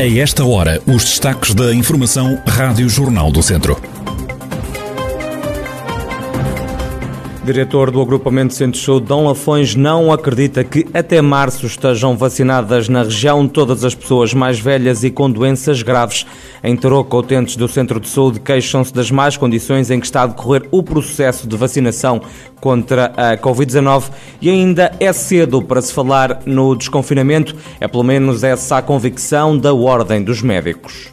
A esta hora, os destaques da Informação Rádio Jornal do Centro. Diretor do agrupamento Centro Saúde, Dom Lafões, não acredita que até março estejam vacinadas na região todas as pessoas mais velhas e com doenças graves. Em Tarouca, utentes do Centro de Saúde queixam-se das más condições em que está a decorrer o processo de vacinação contra a Covid-19 e ainda é cedo para se falar no desconfinamento. É pelo menos essa a convicção da Ordem dos Médicos.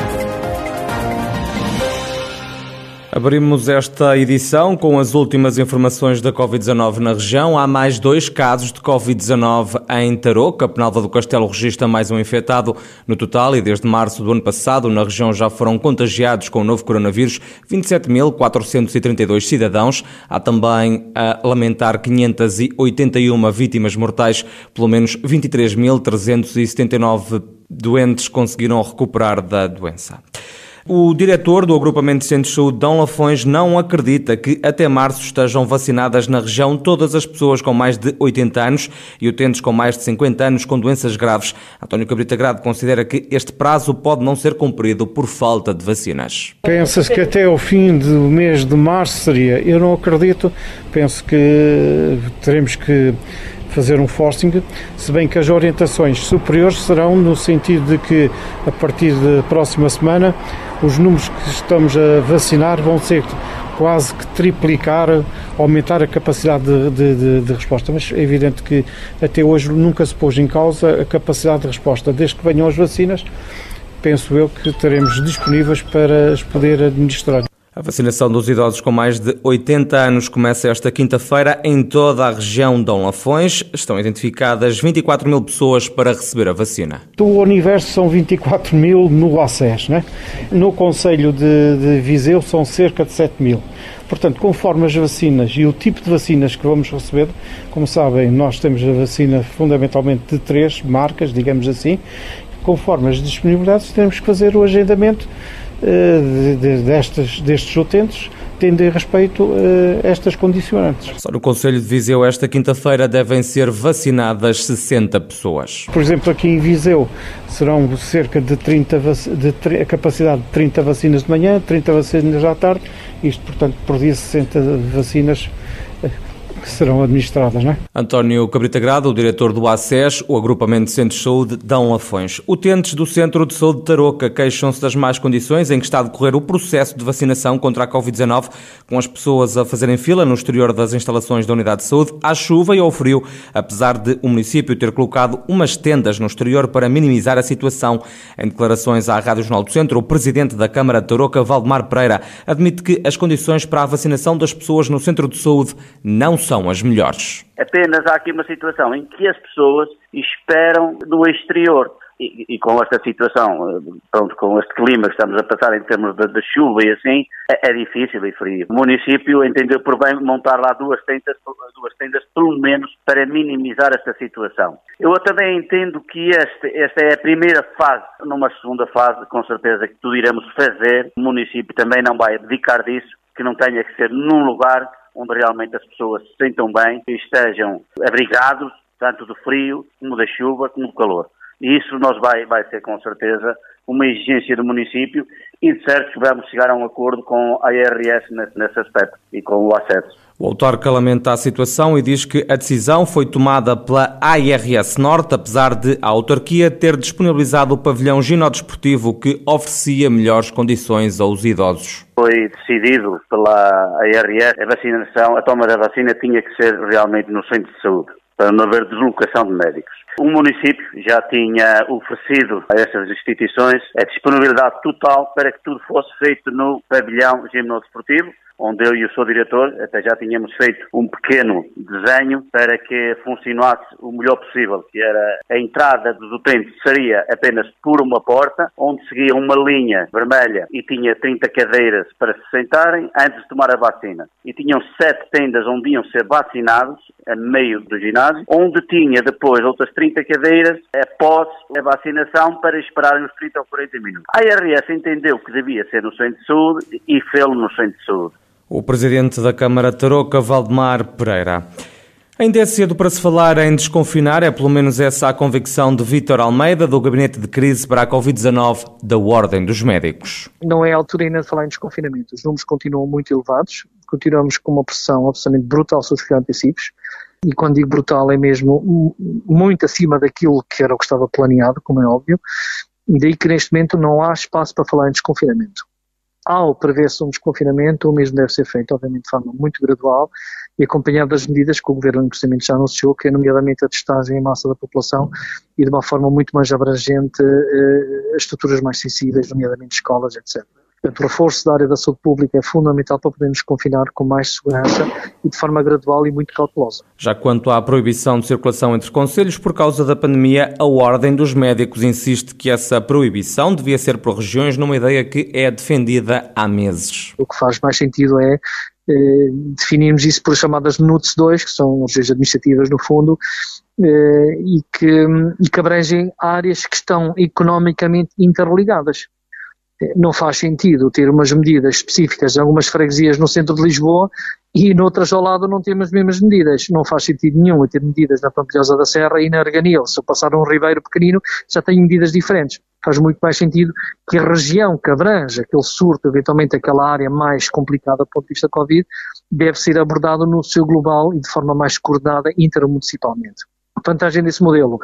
Abrimos esta edição com as últimas informações da Covid-19 na região. Há mais dois casos de Covid-19 em Tarouca. A Penalva do Castelo registra mais um infectado no total e desde março do ano passado na região já foram contagiados com o novo coronavírus 27.432 cidadãos. Há também a lamentar 581 vítimas mortais, pelo menos 23.379 doentes conseguiram recuperar da doença. O diretor do agrupamento de centros de saúde, Dão Lafões, não acredita que até março estejam vacinadas na região todas as pessoas com mais de 80 anos e utentes com mais de 50 anos com doenças graves. António Cabrita Grado considera que este prazo pode não ser cumprido por falta de vacinas. Pensa-se que até o fim do mês de março seria. Eu não acredito. Penso que teremos que fazer um forcing, se bem que as orientações superiores serão no sentido de que a partir da próxima semana os números que estamos a vacinar vão ser quase que triplicar, aumentar a capacidade de, de, de, resposta. Mas é evidente que até hoje nunca se pôs em causa a capacidade de resposta. Desde que venham as vacinas, penso eu que teremos disponíveis para as poder administrar. A vacinação dos idosos com mais de 80 anos começa esta quinta-feira em toda a região de Dom Lafões. Estão identificadas 24 mil pessoas para receber a vacina. Do universo são 24 mil no ACES, né? no Conselho de, de Viseu são cerca de 7 mil. Portanto, conforme as vacinas e o tipo de vacinas que vamos receber, como sabem, nós temos a vacina fundamentalmente de três marcas, digamos assim, conforme as disponibilidades, temos que fazer o agendamento eh, de, destes, destes utentes tendo em respeito a eh, estas condicionantes. Só no Conselho de Viseu, esta quinta-feira, devem ser vacinadas 60 pessoas. Por exemplo, aqui em Viseu serão cerca de 30, de, a capacidade de 30 vacinas de manhã, 30 vacinas à tarde, isto, portanto, por dia 60 vacinas que serão administradas. Não é? António Cabrita Grado, o diretor do ACES, o Agrupamento de Centros de Saúde, Dão Lafões. Utentes do Centro de Saúde de Tarouca queixam-se das más condições em que está a decorrer o processo de vacinação contra a Covid-19, com as pessoas a fazerem fila no exterior das instalações da Unidade de Saúde, à chuva e ao frio, apesar de o município ter colocado umas tendas no exterior para minimizar a situação. Em declarações à Rádio Jornal do Centro, o presidente da Câmara de Tarouca, Valdemar Pereira, admite que as condições para a vacinação das pessoas no Centro de Saúde não são são as melhores. Apenas há aqui uma situação em que as pessoas esperam no exterior. E, e, com esta situação, pronto, com este clima que estamos a passar em termos de, de chuva e assim, é, é, difícil e frio. O município entendeu por bem montar lá duas tendas, duas tendas pelo menos para minimizar esta situação. Eu também entendo que este, esta é a primeira fase. Numa segunda fase, com certeza que tudo iremos fazer. O município também não vai dedicar disso, que não tenha que ser num lugar onde realmente as pessoas se sintam bem e estejam abrigados, tanto do frio, como da chuva, como do calor. E isso nós vai, vai ser com certeza uma exigência do município e de certo que vamos chegar a um acordo com a IRS nesse, nesse aspecto e com o acesso. O autarca lamenta a situação e diz que a decisão foi tomada pela ARS Norte, apesar de a autarquia ter disponibilizado o pavilhão ginodesportivo que oferecia melhores condições aos idosos. Foi decidido pela ARS a vacinação, a toma da vacina tinha que ser realmente no centro de saúde, para não haver deslocação de médicos. O município já tinha oferecido a essas instituições a disponibilidade total para que tudo fosse feito no pavilhão gimnodesportivo, onde eu e o seu diretor até já tínhamos feito um pequeno desenho para que funcionasse o melhor possível, que era a entrada dos utentes seria apenas por uma porta, onde seguia uma linha vermelha e tinha 30 cadeiras para se sentarem antes de tomar a vacina. E tinham sete tendas onde iam ser vacinados, a meio do ginásio, onde tinha depois outras 30 cadeiras após a vacinação para esperarem uns 30 ou 40 minutos. A IRS entendeu que devia ser no centro de saúde e fê-lo no centro de saúde. O presidente da Câmara Tarouca, Valdemar Pereira. Ainda é cedo para se falar em desconfinar, é pelo menos essa a convicção de Vítor Almeida, do Gabinete de Crise para a Covid-19 da Ordem dos Médicos. Não é a altura ainda de falar em desconfinamento. Os números continuam muito elevados, continuamos com uma pressão absolutamente brutal sobre os antecipos, e quando digo brutal é mesmo muito acima daquilo que era o que estava planeado, como é óbvio, daí que neste momento não há espaço para falar em desconfinamento. Ao prever-se um desconfinamento, o mesmo deve ser feito, obviamente, de forma muito gradual e acompanhado das medidas que o Governo inclusive já anunciou, que é nomeadamente a testagem em massa da população e de uma forma muito mais abrangente eh, as estruturas mais sensíveis, nomeadamente escolas, etc. Portanto, o reforço da área da saúde pública é fundamental para podermos confinar com mais segurança e de forma gradual e muito cautelosa. Já quanto à proibição de circulação entre conselhos por causa da pandemia, a Ordem dos Médicos insiste que essa proibição devia ser por regiões, numa ideia que é defendida há meses. O que faz mais sentido é eh, definirmos isso por chamadas NUTS 2, que são leis administrativas no fundo, eh, e, que, e que abrangem áreas que estão economicamente interligadas não faz sentido ter umas medidas específicas em algumas freguesias no centro de Lisboa e noutras ao lado não temos as mesmas medidas. Não faz sentido nenhum ter medidas na Pampilhosa da Serra e na Arganil. Se eu passar um ribeiro pequenino, já tenho medidas diferentes. Faz muito mais sentido que a região que abrange aquele surto, eventualmente aquela área mais complicada do ponto de vista da Covid, deve ser abordado no seu global e de forma mais coordenada intermunicipalmente. Vantagem desse modelo,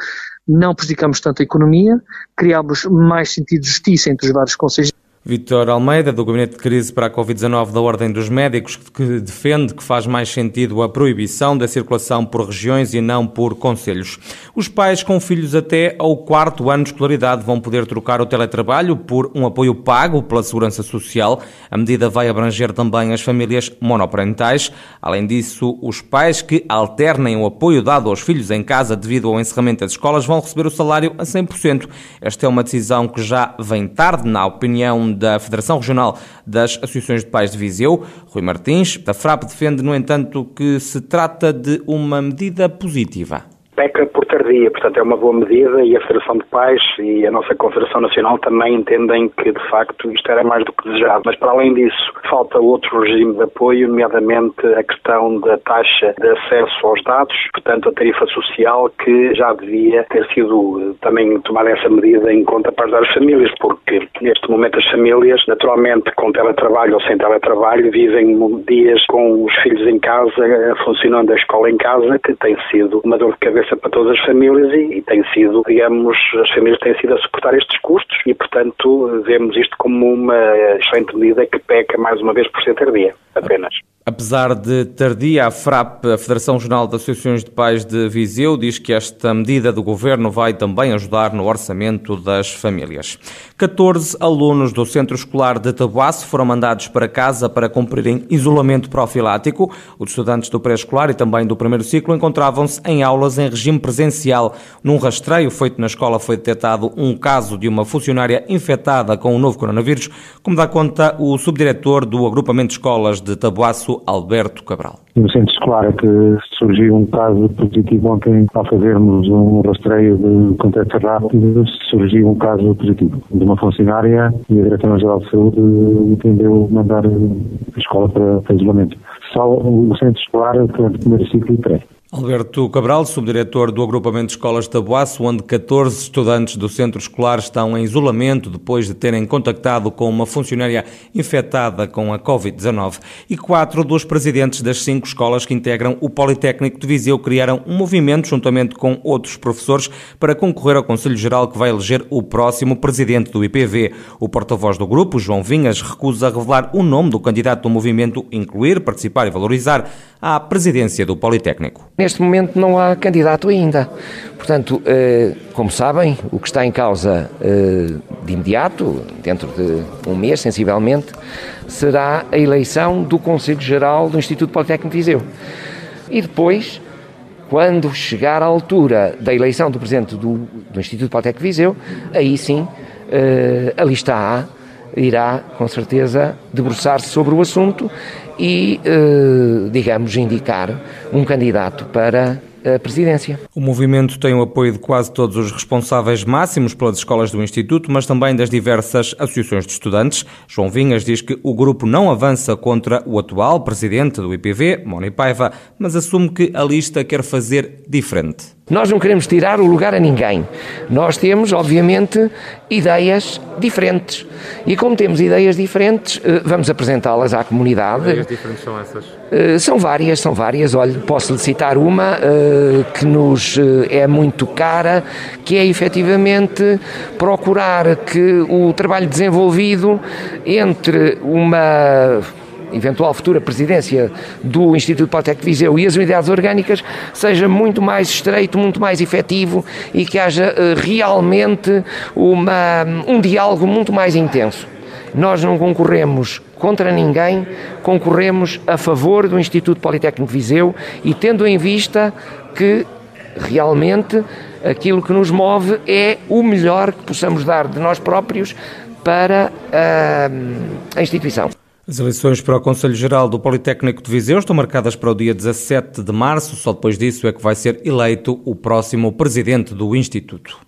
não prejudicamos tanto a economia, criamos mais sentido de justiça entre os vários conselhos Vítor Almeida, do Gabinete de Crise para a Covid-19 da Ordem dos Médicos, que defende que faz mais sentido a proibição da circulação por regiões e não por conselhos. Os pais com filhos até ao quarto ano de escolaridade vão poder trocar o teletrabalho por um apoio pago pela Segurança Social. A medida vai abranger também as famílias monoparentais. Além disso, os pais que alternem o apoio dado aos filhos em casa devido ao encerramento das escolas vão receber o salário a 100%. Esta é uma decisão que já vem tarde, na opinião da Federação Regional das Associações de Pais de Viseu, Rui Martins. A FRAP defende, no entanto, que se trata de uma medida positiva peca por tardia, portanto é uma boa medida e a Federação de Pais e a nossa Confederação Nacional também entendem que de facto isto era mais do que desejado. Mas para além disso, falta outro regime de apoio, nomeadamente a questão da taxa de acesso aos dados, portanto a tarifa social que já devia ter sido eh, também tomada essa medida em conta para ajudar as famílias, porque neste momento as famílias, naturalmente com teletrabalho ou sem teletrabalho, vivem dias com os filhos em casa, eh, funcionando a escola em casa, que tem sido uma dor de cabeça para todas as famílias e, e tem sido, digamos, as famílias têm sido a suportar estes custos e, portanto, vemos isto como uma excelente medida que peca mais uma vez por ser tardia, apenas. Apesar de tardia, a FRAP, a Federação Regional de Associações de Pais de Viseu, diz que esta medida do governo vai também ajudar no orçamento das famílias. 14 alunos do Centro Escolar de Tabuaço foram mandados para casa para cumprirem isolamento profilático. Os estudantes do pré-escolar e também do primeiro ciclo encontravam-se em aulas em regime presencial. Num rastreio feito na escola foi detectado um caso de uma funcionária infectada com o novo coronavírus, como dá conta o subdiretor do Agrupamento de Escolas de Tabuaço, Alberto Cabral. No centro escolar é que surgiu um caso positivo ontem, ao fazermos um rastreio de contactos rápidos, surgiu um caso positivo de uma funcionária e a Diretora-Geral de Saúde entendeu mandar a escola para, para isolamento. Só o centro escolar durante o primeiro ciclo e pré. Alberto Cabral, subdiretor do Agrupamento de Escolas de Tabuaço, onde 14 estudantes do centro escolar estão em isolamento depois de terem contactado com uma funcionária infectada com a Covid-19. E quatro dos presidentes das cinco escolas que integram o Politécnico de Viseu criaram um movimento, juntamente com outros professores, para concorrer ao Conselho Geral que vai eleger o próximo presidente do IPV. O porta-voz do grupo, João Vinhas, recusa revelar o nome do candidato do movimento, incluir, participar e valorizar a presidência do Politécnico. Neste momento não há candidato ainda. Portanto, eh, como sabem, o que está em causa eh, de imediato, dentro de um mês, sensivelmente, será a eleição do Conselho Geral do Instituto Politécnico de Viseu. E depois, quando chegar à altura da eleição do Presidente do, do Instituto Politécnico de Viseu, aí sim eh, a lista A irá, com certeza, debruçar-se sobre o assunto e, digamos, indicar um candidato para a presidência. O movimento tem o apoio de quase todos os responsáveis máximos pelas escolas do Instituto, mas também das diversas associações de estudantes. João Vinhas diz que o grupo não avança contra o atual presidente do IPV, Moni Paiva, mas assume que a lista quer fazer diferente. Nós não queremos tirar o lugar a ninguém. Nós temos, obviamente, ideias diferentes. E como temos ideias diferentes, eh, vamos apresentá-las à comunidade. Que ideias diferentes são essas? Eh, são várias, são várias. Olha, posso-lhe citar uma eh, que nos é muito cara, que é efetivamente procurar que o trabalho desenvolvido entre uma eventual futura presidência do Instituto Politécnico de Viseu e as unidades orgânicas seja muito mais estreito, muito mais efetivo e que haja uh, realmente uma, um diálogo muito mais intenso. Nós não concorremos contra ninguém, concorremos a favor do Instituto Politécnico de Viseu e tendo em vista que realmente aquilo que nos move é o melhor que possamos dar de nós próprios para a, a instituição. As eleições para o Conselho Geral do Politécnico de Viseu estão marcadas para o dia 17 de março. Só depois disso é que vai ser eleito o próximo presidente do Instituto.